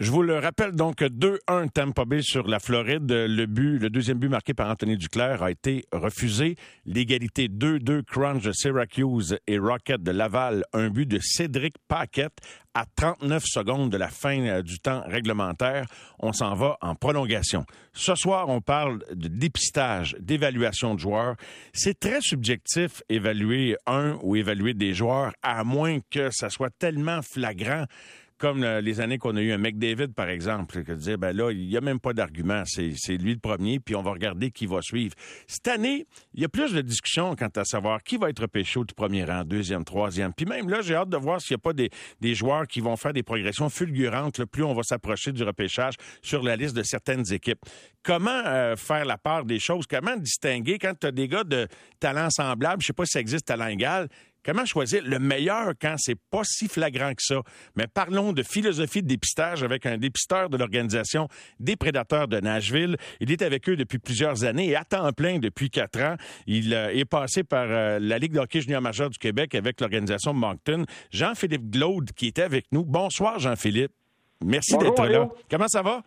Je vous le rappelle donc 2-1 Tampa Bay sur la Floride. Le but, le deuxième but marqué par Anthony Duclair a été refusé. L'égalité 2-2 Crunch de Syracuse et Rocket de Laval. Un but de Cédric Paquette à 39 secondes de la fin euh, du temps réglementaire. On s'en va en prolongation. Ce soir, on parle de dépistage, d'évaluation de joueurs. C'est très subjectif évaluer un ou évaluer des joueurs, à moins que ça soit tellement flagrant comme les années qu'on a eu un McDavid, par exemple, que dire, ben là, il n'y a même pas d'argument. C'est, lui le premier, puis on va regarder qui va suivre. Cette année, il y a plus de discussions quant à savoir qui va être au tout premier rang, deuxième, troisième. Puis même là, j'ai hâte de voir s'il n'y a pas des, joueurs qui vont faire des progressions fulgurantes, le plus on va s'approcher du repêchage sur la liste de certaines équipes. Comment euh, faire la part des choses? Comment distinguer quand tu as des gars de talent semblable, je sais pas si ça existe talent égal, Comment choisir le meilleur quand c'est pas si flagrant que ça? Mais parlons de philosophie de dépistage avec un dépisteur de l'organisation des prédateurs de Nashville. Il est avec eux depuis plusieurs années et à temps plein depuis quatre ans. Il euh, est passé par euh, la Ligue de hockey junior majeur du Québec avec l'organisation Moncton. Jean-Philippe Glaude qui était avec nous. Bonsoir Jean-Philippe. Merci d'être là. Comment ça va?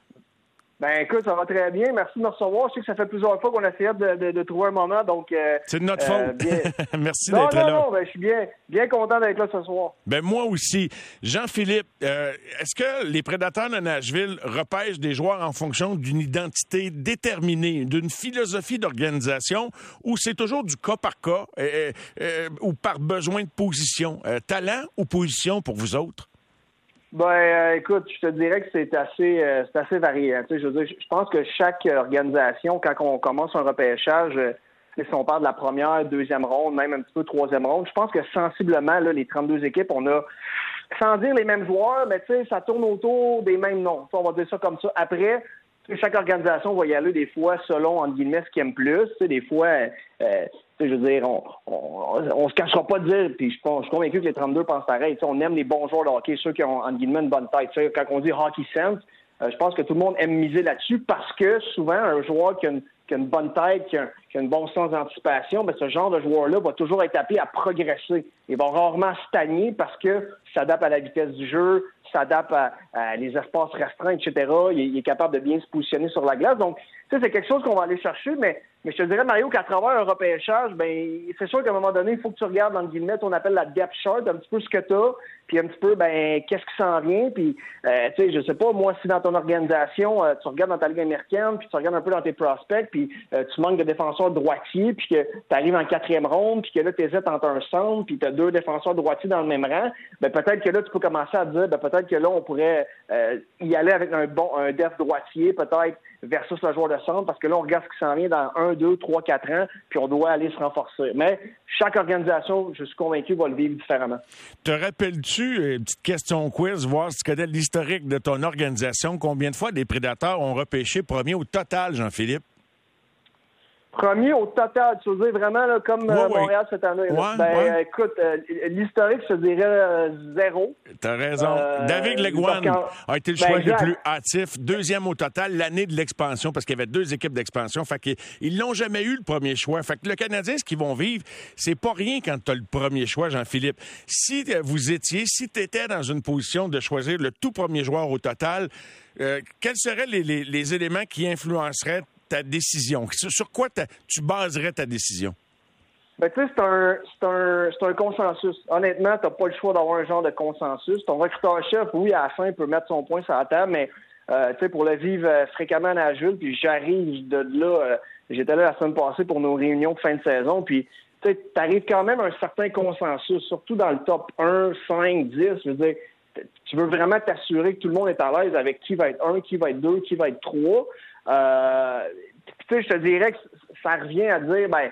Ben écoute, ça va très bien. Merci de me recevoir. Je sais que ça fait plusieurs fois qu'on a essayé de, trouver un moment, donc. Euh, c'est de notre euh, faute. Merci d'être là. Non, ben, je suis bien, bien content d'être là ce soir. Ben moi aussi. Jean-Philippe, euh, est-ce que les prédateurs de Nashville repêchent des joueurs en fonction d'une identité déterminée, d'une philosophie d'organisation, ou c'est toujours du cas par cas, ou par besoin de position, talent ou position pour vous autres? Ben, euh, écoute, je te dirais que c'est assez, euh, c'est assez varié. Hein. Tu sais, je, veux dire, je pense que chaque organisation, quand on commence un repêchage, euh, si on parle de la première, deuxième ronde, même un petit peu troisième ronde, je pense que sensiblement, là, les 32 équipes, on a, sans dire les mêmes joueurs, mais tu sais, ça tourne autour des mêmes noms. on va dire ça comme ça. Après, chaque organisation va y aller des fois selon, entre guillemets, ce qu'ils aiment plus. Des fois, euh, je veux dire, on, on, se cachera pas de dire, puis je, suis convaincu que les 32 pensent pareil. On aime les bons joueurs de hockey, ceux qui ont, en guillemets, une bonne tête. quand on dit hockey sense, euh, je pense que tout le monde aime miser là-dessus parce que souvent, un joueur qui a une, bonne tête, qui a, un bon sens d'anticipation, ben, ce genre de joueur-là va toujours être appelé à progresser. Il va rarement stagner parce que s'adapte à la vitesse du jeu, s'adapte à, les espaces restreints, etc. Il, est capable de bien se positionner sur la glace. Donc, c'est quelque chose qu'on va aller chercher, mais mais je te dirais, Mario, qu'à travers un repêchage, ben, c'est sûr qu'à un moment donné, il faut que tu regardes, dans le guillemets, on appelle la depth chart, un petit peu ce que tu as, puis un petit peu, ben, qu'est-ce qui s'en vient, puis, euh, tu sais, je sais pas, moi, si dans ton organisation, euh, tu regardes dans ta ligue américaine, puis tu regardes un peu dans tes prospects, puis euh, tu manques de défenseurs droitiers, puis que tu arrives en quatrième ronde, puis que là, tu hésites entre un centre, puis tu as deux défenseurs droitiers dans le même rang, ben, peut-être que là, tu peux commencer à dire, ben, peut-être que là, on pourrait y aller avec un bon, un def droitier, peut-être, versus le joueur de centre, parce que là, on regarde ce qui s'en vient dans un, deux, trois, quatre ans, puis on doit aller se renforcer. Mais chaque organisation, je suis convaincu, va le vivre différemment. Te rappelles-tu, euh, petite question quiz, voir si tu connais l'historique de ton organisation, combien de fois des prédateurs ont repêché premier au total, Jean-Philippe? Premier au total, tu veux dire vraiment là, comme euh, Montréal cette année. ben, écoute, euh, l'historique, je dirais euh, zéro. T'as raison. David Leguan a été le ben, choix le plus hâtif. Deuxième au total, l'année de l'expansion, parce qu'il y avait deux équipes d'expansion. Fait qu'ils l'ont jamais eu le premier choix. Fait que le Canadien, ce qu'ils vont vivre, c'est pas rien quand tu as le premier choix, Jean-Philippe. Si vous étiez, si tu étais dans une position de choisir le tout premier joueur au total, quels seraient les, les éléments qui influenceraient ta décision? Sur quoi tu baserais ta décision? Ben, tu sais, c'est un, un, un, consensus. Honnêtement, tu n'as pas le choix d'avoir un genre de consensus. Ton recruteur-chef, oui, à la fin, peut mettre son point sur la table, mais euh, pour le vivre euh, fréquemment à Nashville, puis j'arrive de là, euh, j'étais là la semaine passée pour nos réunions fin de saison, puis tu arrives quand même à un certain consensus, surtout dans le top 1, 5, 10. Je veux dire, tu veux vraiment t'assurer que tout le monde est à l'aise avec qui va être 1, qui va être 2, qui va être 3. Euh, tu sais, je te dirais que ça revient à dire, ben,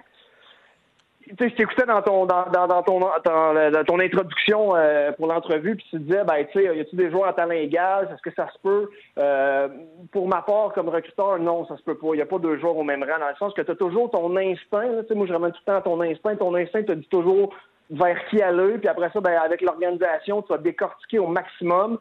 tu sais, je t'écoutais dans ton dans, dans, ton dans, ton introduction euh, pour l'entrevue, puis tu disais, ben, tu sais, y a-tu des joueurs à talent égal, est-ce que ça se peut? Euh, Pour ma part, comme recruteur, non, ça se peut pas. Il n'y a pas deux joueurs au même rang, dans le sens que tu as toujours ton instinct. Tu sais, moi, je ramène tout le temps ton instinct. Ton instinct te dit toujours vers qui aller, puis après ça, ben, avec l'organisation, tu vas décortiquer au maximum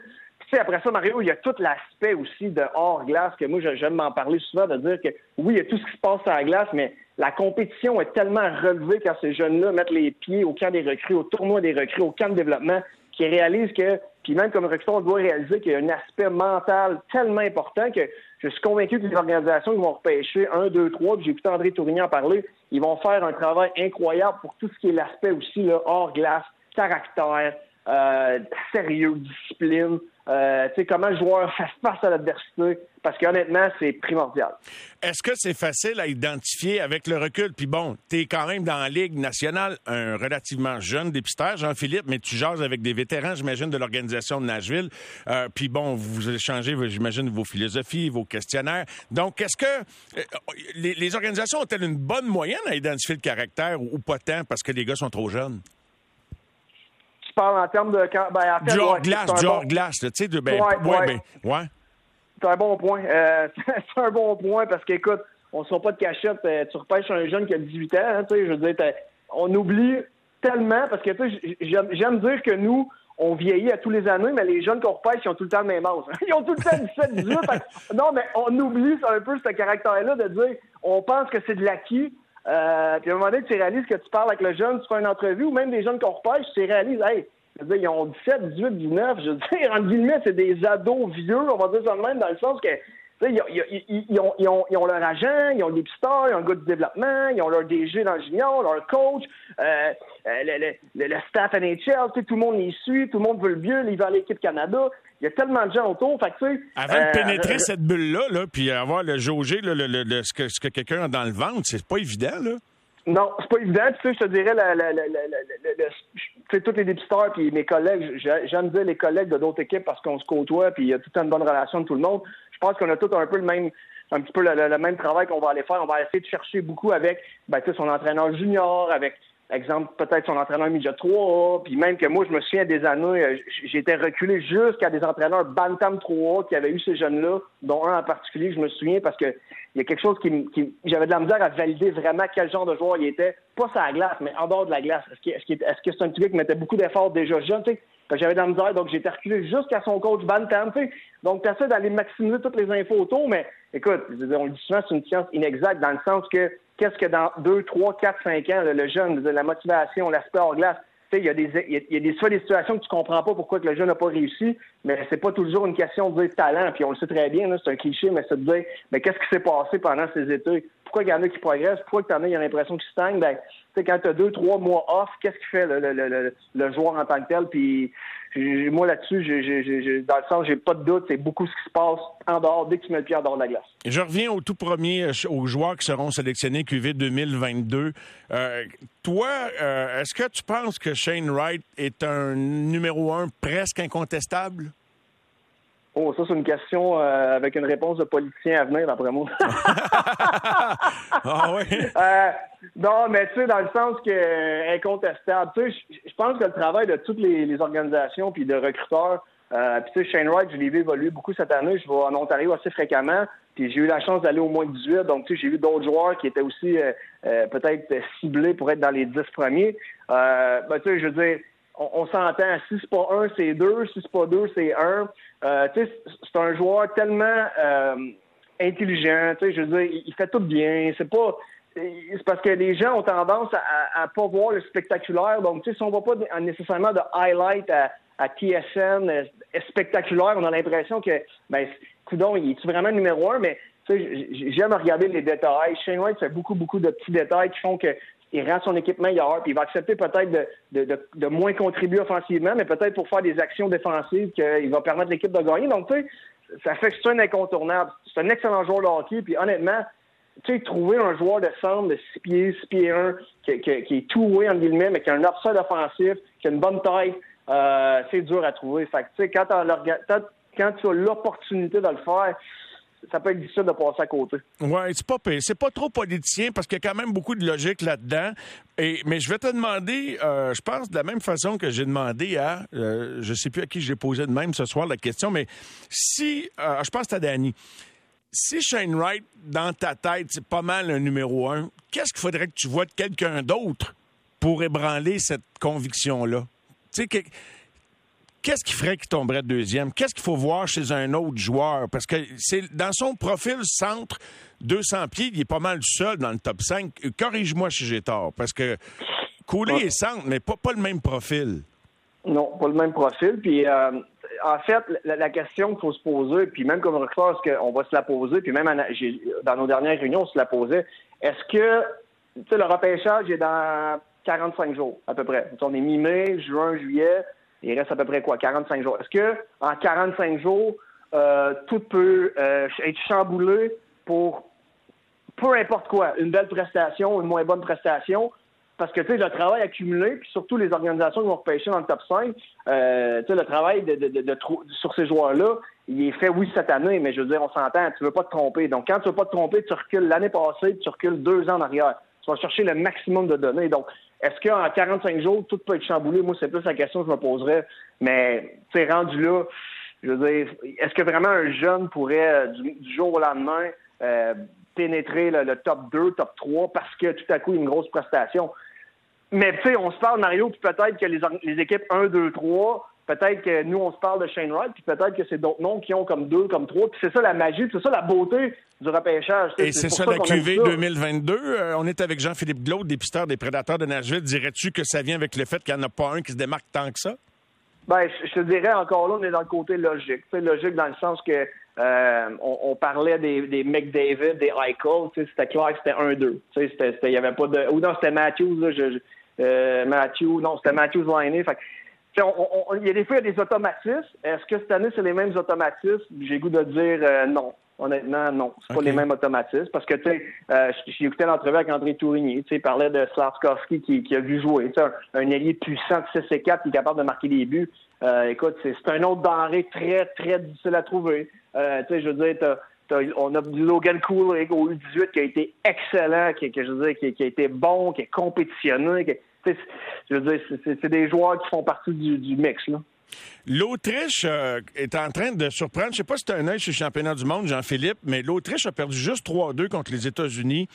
après ça, Mario, il y a tout l'aspect aussi de hors-glace que moi, j'aime m'en parler souvent, de dire que oui, il y a tout ce qui se passe à la glace, mais la compétition est tellement relevée quand ces jeunes-là mettent les pieds au camp des recrues, au tournoi des recrues, au camp de développement, qu'ils réalisent que, puis même comme recruteur, on doit réaliser qu'il y a un aspect mental tellement important que je suis convaincu que les organisations qui vont repêcher un, deux, trois, puis j'ai écouté André Tourigny en parler, ils vont faire un travail incroyable pour tout ce qui est l'aspect aussi là, hors glace, caractère, euh, sérieux, discipline, euh, comment le joueur face à l'adversité, parce qu'honnêtement, c'est primordial. Est-ce que c'est facile à identifier avec le recul? Puis bon, tu es quand même dans la Ligue nationale, un relativement jeune dépisteur, Jean-Philippe, mais tu jases avec des vétérans, j'imagine, de l'organisation de Nashville. Euh, puis bon, vous échangez, j'imagine, vos philosophies, vos questionnaires. Donc, est-ce que euh, les, organisations ont-elles une bonne moyenne à identifier le caractère ou pas tant parce que les gars sont trop jeunes? En termes de. Ben, en fait, tu sais, de. Ben, ouais, Ben, ouais. C'est un bon point. Euh, c'est un bon point parce qu'écoute, on ne sort pas de cachette. Euh, tu repêches un jeune qui a 18 ans, hein, tu sais, je veux dire, on oublie tellement parce que, tu sais, j'aime dire que nous, on vieillit à tous les années, mais les jeunes qu'on repêche, ils ont tout le temps le même âge. Ils ont tout le temps 17, 18. non, mais on oublie un peu ce caractère-là de dire, on pense que c'est de l'acquis. Euh, puis à un moment donné, tu réalises que tu parles avec le jeune, tu fais une entrevue, ou même des jeunes qu'on repêche, tu réalises, hey, ils ont 17, 18, 19. Je veux dire, en guillemets, c'est des ados vieux, on va dire ça de même, dans le sens que ils, ont, ils, ont, ils, ont, leur agent, ils ont des pisteurs, ils ont un gars de développement, ils ont leur DG dans le junior, leur coach, euh, euh le, le, le, staff NHL, tout le monde les suit, tout le monde veut le mieux, ils veulent à l'équipe Canada. Il y a tellement de gens autour. Fait que, Avant de euh, pénétrer cette bulle-là, là, puis avoir le jauger le, le, ce que, ce que quelqu'un a dans le ventre, c'est pas évident. Là. Non, c'est pas évident. Tu sais, je te dirais, la, la, la, la tous les dépisteurs puis mes collègues, j'aime dire les collègues de d'autres équipes parce qu'on se côtoie puis il y a toute une bonne relation avec tout le monde. Je pense qu'on a tous un peu le même un petit peu le, même travail qu'on va aller faire. On va essayer de chercher beaucoup avec ben, son entraîneur junior, avec exemple, peut-être son entraîneur midget 3 puis même que moi, je me souviens des années, euh, j'étais reculé jusqu'à des entraîneurs Bantam 3 qui avaient eu ces jeunes-là, dont un en particulier, je me souviens, parce que il y a quelque chose qui, qui j'avais de la misère à valider vraiment quel genre de joueur il était, pas sur la glace, mais en dehors de la glace. Est-ce que c'est un petit gars qui mettait beaucoup d'efforts déjà jeune, tu sais? J'avais de la misère, donc j'étais reculé jusqu'à son coach Bantam, tu sais? Donc, tu d'aller maximiser toutes les infos autour, mais écoute, on le dit souvent, c'est une science inexacte dans le sens que qu'est-ce que dans 2, 3, 4, 5 ans, le jeune, la motivation, l'aspect hors glace, il y a des, y a des, soit des situations que tu comprends pas pourquoi que le jeune n'a pas réussi, mais c'est pas toujours une question de talent, puis on le sait très bien, c'est un cliché, mais c'est de dire, mais qu'est-ce qui s'est passé pendant ces étés? Pourquoi il y en a qui progressent? Pourquoi en il y a l'impression qu'ils stagnent? Ben, quand tu as deux, trois mois off, qu'est-ce qui fait le, joueur en tant que tel? Puis moi, là-dessus, dans le sens, j'ai pas de doute, c'est beaucoup ce qui se passe en dehors, dès que tu mets le pied en dehors de la glace. Je reviens au tout premier, euh, aux joueurs qui seront sélectionnés QV 2022. Euh, toi, euh, est-ce que tu penses que Shane Wright est un numéro un presque incontestable? Oh, ça, c'est une question avec une réponse de politicien à venir, d'après moi. ah oui? Non, mais tu sais, dans le sens que euh, incontestable, tu sais, je pense que le travail de toutes les, organisations puis de recruteurs, euh, puis tu sais, Shane Wright, je l'ai vu évoluer beaucoup cette année. Je vais en Ontario assez fréquemment. Puis j'ai eu la chance d'aller au moins 18. Donc, tu sais, j'ai vu d'autres joueurs qui étaient aussi euh, peut-être ciblés pour être dans les 10 premiers. ben, tu sais, je veux dire, on, s'entend. Si c'est pas un, c'est deux. Si c'est pas deux, c'est un. sais, c'est un joueur tellement intelligent. Tu sais, je veux dire, il fait tout bien. C'est pas c'est parce que les gens ont tendance à, à, pas voir le spectaculaire. Donc, si on voit pas nécessairement de highlight à, à TSN euh, spectaculaire, on a l'impression que, ben, coudon, il est vraiment numéro un, mais j'aime regarder les détails. Shane White fait beaucoup, beaucoup de petits détails qui font que il rend son équipe meilleur, puis il va accepter peut-être de, de, de, moins contribuer offensivement, mais peut-être pour faire des actions défensives qu'il va permettre l'équipe de gagner. Donc, tu sais, ça fait que c'est un incontournable. C'est un excellent joueur de hockey, puis honnêtement, tu sais, trouver un joueur de centre de 6 pieds, 6 pieds 1, qui, qui, est tout way en guillemets, mais qui a un upside offensif, qui a une bonne taille, euh, c'est dur à trouver. Fait que, tu sais, quand, quand tu as l'opportunité de le faire, ça peut être difficile de passer à côté. Oui, c'est pas c'est pas trop politicien parce qu'il y a quand même beaucoup de logique là-dedans. Et mais je vais te demander, euh, je pense de la même façon que j'ai demandé à, euh, je sais plus à qui j'ai posé de même ce soir la question, mais si, euh, je pense à Danny si Shane Wright, dans ta tête, c'est pas mal un numéro un, qu'est-ce qu'il faudrait que tu vois de quelqu'un d'autre pour ébranler cette conviction-là? Tu sais, qu'est-ce qui ferait qu'il tomberait deuxième? Qu'est-ce qu'il faut voir chez un autre joueur? Parce que c'est dans son profil centre, 200 pieds, il est pas mal seul dans le top 5. Corrige-moi si j'ai tort, parce que couler et centre, mais pas, pas le même profil. Non, pas le même profil. Puis, euh, en fait, la, question qu'il faut se poser, puis même comme recruteur, est-ce qu'on va se la poser, puis même dans nos dernières réunions, on se la posait, est-ce que, le repêchage est dans 45 jours, à peu près? On est mi-mai, juin, juillet, il reste à peu près quoi, 45 jours. Est-ce que en 45 jours, euh, tout peut euh, être chamboulé pour peu importe quoi, une belle prestation, une moins bonne prestation, parce que, tu sais, le travail accumulé, puis surtout les organisations qui vont repêcher dans le top 5, euh, le travail de, de, sur ces joueurs-là, il est fait, oui, cette année, mais je veux dire, on s'entend, tu veux pas te tromper. Donc, quand tu veux pas te tromper, tu recules l'année passée, tu recules deux ans en arrière. Tu vas chercher le maximum de données. Donc, est-ce qu'en 45 jours, tout peut être chamboulé? Moi, c'est plus la question que je me poserais. Mais, tu sais, rendu là, je veux dire, est-ce que vraiment un jeune pourrait, euh, du, jour au lendemain, euh, pénétrer le, top 2, top 3 parce que tout à coup, il y a une grosse prestation? Mais tu sais, on se parle, Mario, puis peut-être que les, les, équipes 1, 2, 3, peut-être que nous, on se parle de Shane Wright, puis peut-être que c'est d'autres noms qui ont comme 2, comme 3. Puis c'est ça la magie, c'est ça la beauté du repêchage. Et c'est ça, la QV 2022. Euh, on est avec Jean-Philippe Glaude, dépisteur des prédateurs de Nashville. Dirais-tu que ça vient avec le fait qu'il n'y en a pas un qui se démarque tant que ça? Ben, je, te dirais encore là, on est dans le côté logique. C'est logique dans le sens que euh, on, parlait des, des McDavid, des Eichel, c'était clair que c'était 1-2. Il y avait pas de. Ou non, c'était Matthews, là, je, euh, Matthew, non, c'était Matthews Liney. Il y a des fois, il y a des automatismes. Est-ce que cette année, c'est les mêmes automatismes? J'ai goût de dire euh, non. Honnêtement, non. C'est pas les mêmes automatismes. Parce que, tu sais, euh, j'ai écouté l'entrevue avec André Tourigny. Tu sais, il parlait de Slavkovski qui, a vu jouer. Tu sais, un, ailier puissant de 6 et 4 qui est capable de marquer des buts. écoute, c'est un autre denrée très, très difficile à trouver. tu sais, je veux dire, on a du Logan Cool au U18 qui a été excellent, qui, je veux dire, qui, a été bon, qui est compétitionné. Je veux dire, c'est des joueurs qui font partie du, mix. L'Autriche euh, est en train de surprendre. Je ne sais pas si c'est un œil sur le championnat du monde, Jean-Philippe, mais l'Autriche a perdu juste 3-2 contre les États-Unis.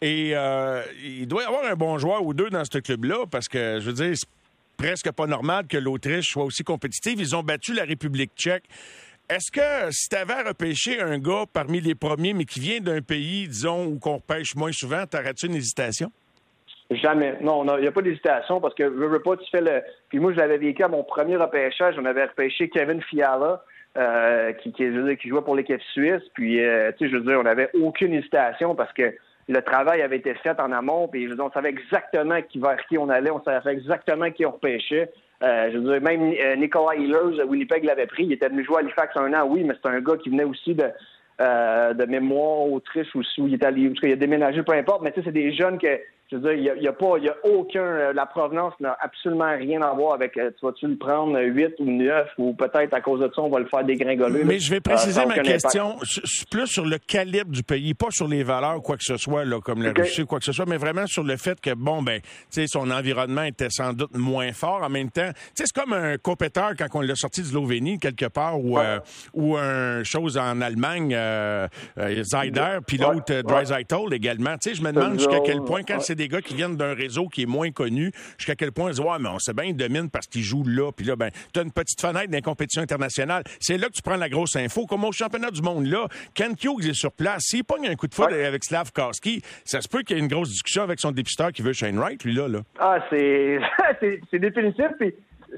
Et euh, il doit y avoir un bon joueur ou deux dans ce club-là parce que, je veux dire, c'est presque pas normal que l'Autriche soit aussi compétitive. Ils ont battu la République tchèque. Est-ce que si tu avais repêché un gars parmi les premiers, mais qui vient d'un pays, disons, où qu'on repêche moins souvent, t'aurais-tu une hésitation? Jamais. Non, il n'y a pas d'hésitation parce que je veux pas, tu fais le. Puis moi, je l'avais vécu à mon premier repêchage. On avait repêché Kevin Fiala, euh, qui, qui, qui jouait pour l'équipe suisse. Puis, euh, tu sais, je veux dire, on n'avait aucune hésitation parce que le travail avait été fait en amont. Puis, je veux dire, on savait exactement qui vers qui on allait. On savait exactement qui on repêchait. Euh, je veux dire, même euh, Nicolas Hillers, Winnipeg l'avait pris. Il était venu jouer à Halifax un an, oui, mais c'est un gars qui venait aussi de, euh, de mémoire Autriche aussi, où il est allé, il a déménagé, peu importe. Mais tu sais, c'est des jeunes que je veux dire, il n'y a, pas, il y a aucun, euh, la provenance n'a absolument rien à voir avec, euh, tu vas-tu le prendre 8 ou 9 ou peut-être à cause de ça, on va le faire dégringoler. Mais je vais préciser ma question plus sur le calibre du pays, pas sur les valeurs, quoi que ce soit, là, comme la Russie, quoi que ce soit, mais vraiment sur le fait que, bon, ben, tu sais, son environnement était sans doute moins fort. En même temps, tu sais, c'est comme un compéteur quand on l'a sorti de Slovénie, quelque part, ou, euh, ou un chose en Allemagne, euh, Zyder, puis l'autre, ouais. également. Tu sais, je me demande jusqu'à quel point, quand c'est des gars qui viennent d'un réseau qui est moins connu, jusqu'à quel point ils disent, ouais, mais on sait bien, ils dominent parce qu'ils jouent là. Puis là, ben, tu as une petite fenêtre dans compétition internationale. C'est là que tu prends la grosse info. Comme au championnat du monde, là, Ken Hughes est sur place. S'il pogne un coup de foot avec Slav Karski, ça se peut qu'il y ait une grosse discussion avec son dépisteur qui veut Shane Wright, lui, là. là. Ah, c'est, c'est définitif. Puis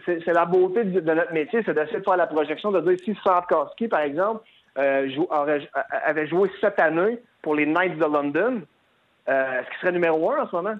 c'est, la beauté de, notre métier, c'est d'essayer de faire la projection, de dire si Slav Karski, par exemple, euh, avait joué cette année pour les Knights de London, euh, est-ce qu'il serait numéro un en ce moment?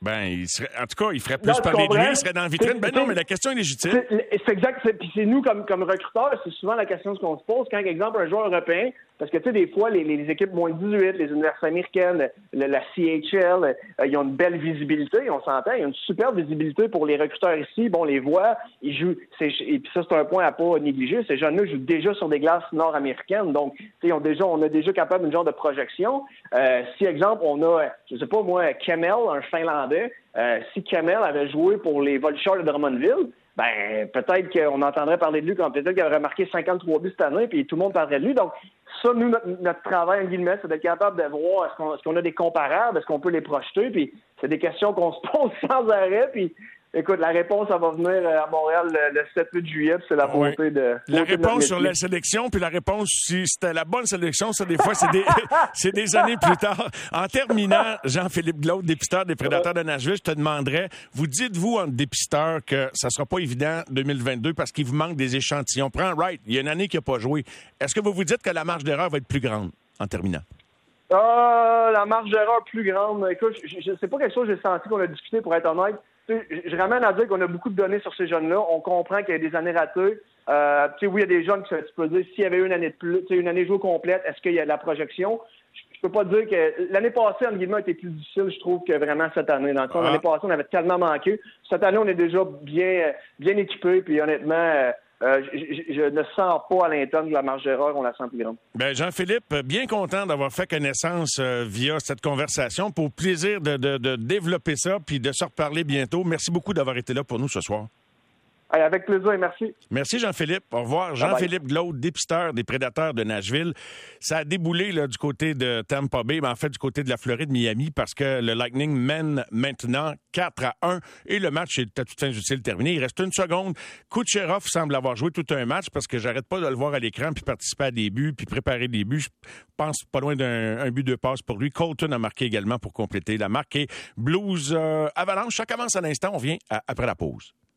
Ben, il serait, en tout cas, il ferait plus parler de lui, il serait dans la vitrine. Ben non, mais la question est légitime. C'est exact. Puis c'est nous, comme, comme recruteurs, c'est souvent la question qu'on se pose. Quand, par exemple, un joueur européen parce que, tu sais, des fois, les, les, équipes moins 18, les universités américaines, la CHL, euh, ils ont une belle visibilité, on s'entend, ils ont une super visibilité pour les recruteurs ici. Bon, les voit, ils jouent, et puis ça, c'est un point à pas négliger. Ces jeunes-là jouent déjà sur des glaces nord-américaines. Donc, tu sais, on, déjà, on a déjà capable d'une genre de projection. Euh, si, exemple, on a, je sais pas moi, Kemel, un Finlandais, euh, si Kemel avait joué pour les Volchars de Drummondville, ben peut-être qu'on entendrait parler de lui quand peut-être qu'il aurait marqué 53 buts cette année, puis tout le monde parlerait de lui. Donc, ça, nous, notre, travail, en guillemets, c'est d'être capable de voir est-ce qu'on a des comparables, est-ce qu'on peut les projeter, puis c'est des questions qu'on se pose sans arrêt, puis Écoute, la réponse, va venir euh, à Montréal le, 7-8 juillet, c'est la volonté de. La réponse sur la sélection, puis la réponse si c'était la bonne sélection, ça, des fois, c'est des, c'est des années plus tard. En terminant, Jean-Philippe Glaude, dépisteur des prédateurs de Nashville, je te demanderais, vous dites-vous en dépisteur que ça sera pas évident 2022 parce qu'il vous manque des échantillons? Prends Wright, il y a une année qui n'a pas joué. Est-ce que vous vous dites que la marge d'erreur va être plus grande en terminant? Ah, la marge d'erreur plus grande. Écoute, je, sais pas quelque chose que j'ai senti qu'on a discuté, pour être honnête. Je ramène à dire qu'on a beaucoup de données sur ces jeunes-là. On comprend qu'il y a des années ratées. Euh, tu sais, oui, il y a des jeunes qui tu peux dire s'il y avait eu une année de plus, une année jouée complète, est-ce qu'il y a de la projection? Je, peux pas dire que l'année passée, en guillemets, a été plus difficile, je trouve, que vraiment cette année. Dans le fond, ah. l'année passée, on avait tellement manqué. Cette année, on est déjà bien, bien équipé, puis honnêtement, euh, je, ne sens pas à l'interne de la marge d'erreur, on la sent plus grande. Ben Jean-Philippe, bien content d'avoir fait connaissance euh, via cette conversation. Pour plaisir de, de développer ça puis de se reparler bientôt. Merci beaucoup d'avoir été là pour nous ce soir avec plaisir et merci. Merci Jean-Philippe. Au revoir. Jean-Philippe Glaude, dépisteur des prédateurs de Nashville. Ça a déboulé là, du côté de Tampa Bay, mais en fait du côté de la Floride, Miami, parce que le Lightning mène maintenant 4 à 1 et le match est à toute fin utile terminé. Il reste une seconde. Kucherov semble avoir joué tout un match parce que j'arrête pas de le voir à l'écran puis participer à des buts puis préparer des buts. Je pense pas loin d'un but de passe pour lui. Colton a marqué également pour compléter la marque. Et Blues euh, Avalanche, ça commence à l'instant. On vient après la pause.